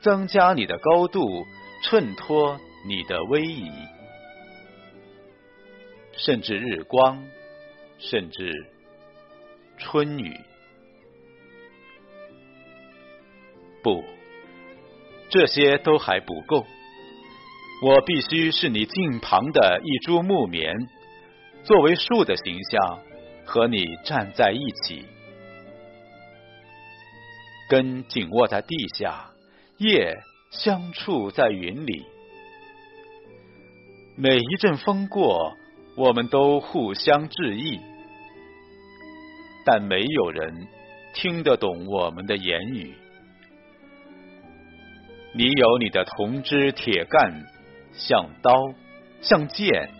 增加你的高度，衬托你的威仪，甚至日光，甚至春雨。不，这些都还不够。我必须是你近旁的一株木棉，作为树的形象，和你站在一起，根紧握在地下。叶相触在云里，每一阵风过，我们都互相致意，但没有人听得懂我们的言语。你有你的铜枝铁干，像刀，像剑，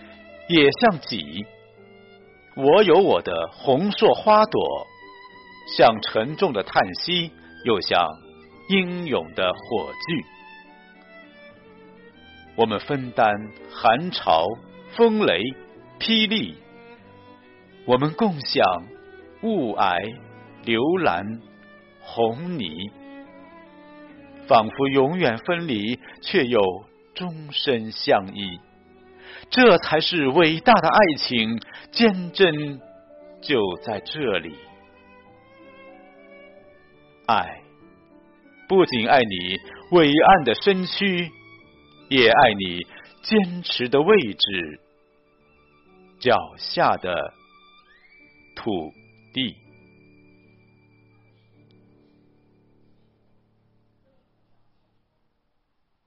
也像戟；我有我的红硕花朵，像沉重的叹息，又像。英勇的火炬，我们分担寒潮、风雷、霹雳；我们共享雾霭、流岚、红泥，仿佛永远分离，却又终身相依。这才是伟大的爱情，坚贞就在这里，爱。不仅爱你伟岸的身躯，也爱你坚持的位置，脚下的土地。